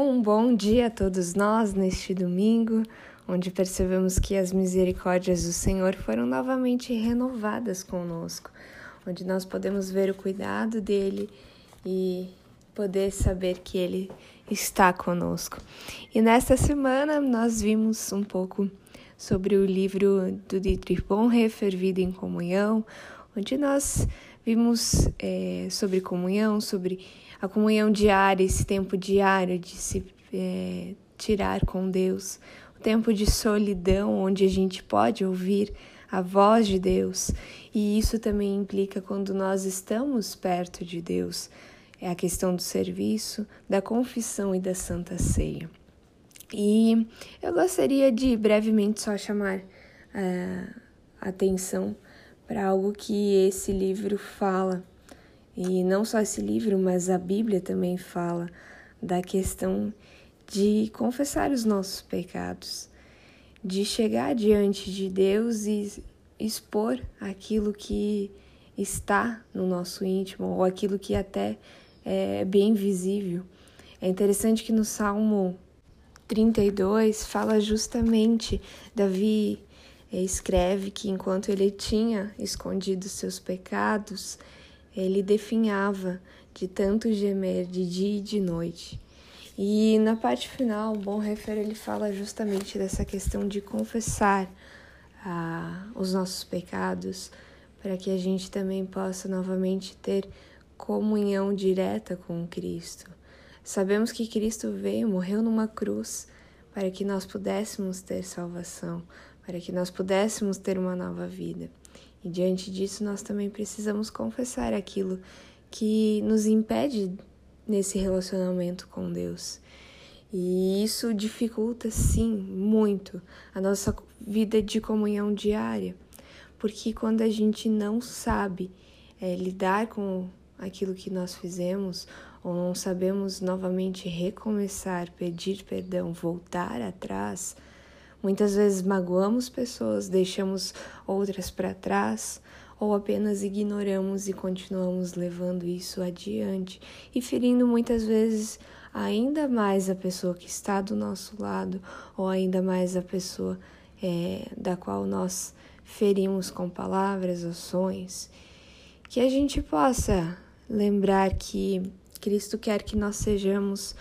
Um bom dia a todos nós neste domingo, onde percebemos que as misericórdias do Senhor foram novamente renovadas conosco, onde nós podemos ver o cuidado dele e poder saber que ele está conosco. E nesta semana nós vimos um pouco sobre o livro do Dietrich Bonhoeffer, Vida em Comunhão, onde nós vimos é, sobre comunhão, sobre a comunhão diária, esse tempo diário de se é, tirar com Deus, o tempo de solidão, onde a gente pode ouvir a voz de Deus, e isso também implica quando nós estamos perto de Deus, é a questão do serviço, da confissão e da santa ceia. E eu gostaria de brevemente só chamar a uh, atenção para algo que esse livro fala. E não só esse livro, mas a Bíblia também fala da questão de confessar os nossos pecados, de chegar diante de Deus e expor aquilo que está no nosso íntimo ou aquilo que até é bem visível. É interessante que no Salmo 32 fala justamente Davi escreve que enquanto ele tinha escondido seus pecados, ele definhava de tanto gemer de dia e de noite. E na parte final, o Bonhoeffer ele fala justamente dessa questão de confessar ah, os nossos pecados para que a gente também possa novamente ter comunhão direta com Cristo. Sabemos que Cristo veio, morreu numa cruz para que nós pudéssemos ter salvação, para que nós pudéssemos ter uma nova vida. E diante disso, nós também precisamos confessar aquilo que nos impede nesse relacionamento com Deus. E isso dificulta, sim, muito a nossa vida de comunhão diária, porque quando a gente não sabe é, lidar com aquilo que nós fizemos, ou não sabemos novamente recomeçar, pedir perdão, voltar atrás, Muitas vezes magoamos pessoas, deixamos outras para trás ou apenas ignoramos e continuamos levando isso adiante e ferindo muitas vezes ainda mais a pessoa que está do nosso lado ou ainda mais a pessoa é, da qual nós ferimos com palavras, ações. Que a gente possa lembrar que Cristo quer que nós sejamos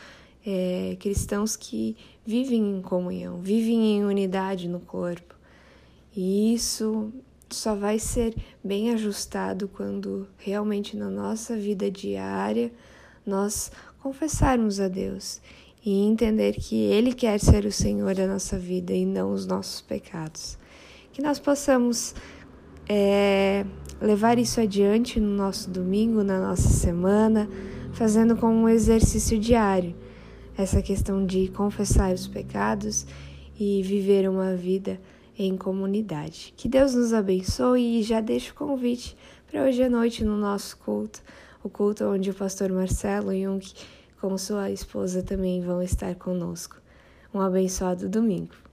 é, cristãos que vivem em comunhão, vivem em unidade no corpo. E isso só vai ser bem ajustado quando realmente na nossa vida diária nós confessarmos a Deus e entender que Ele quer ser o Senhor da nossa vida e não os nossos pecados. Que nós possamos é, levar isso adiante no nosso domingo, na nossa semana, fazendo como um exercício diário essa questão de confessar os pecados e viver uma vida em comunidade. Que Deus nos abençoe e já deixo o convite para hoje à noite no nosso culto, o culto onde o pastor Marcelo Jung com sua esposa também vão estar conosco. Um abençoado domingo.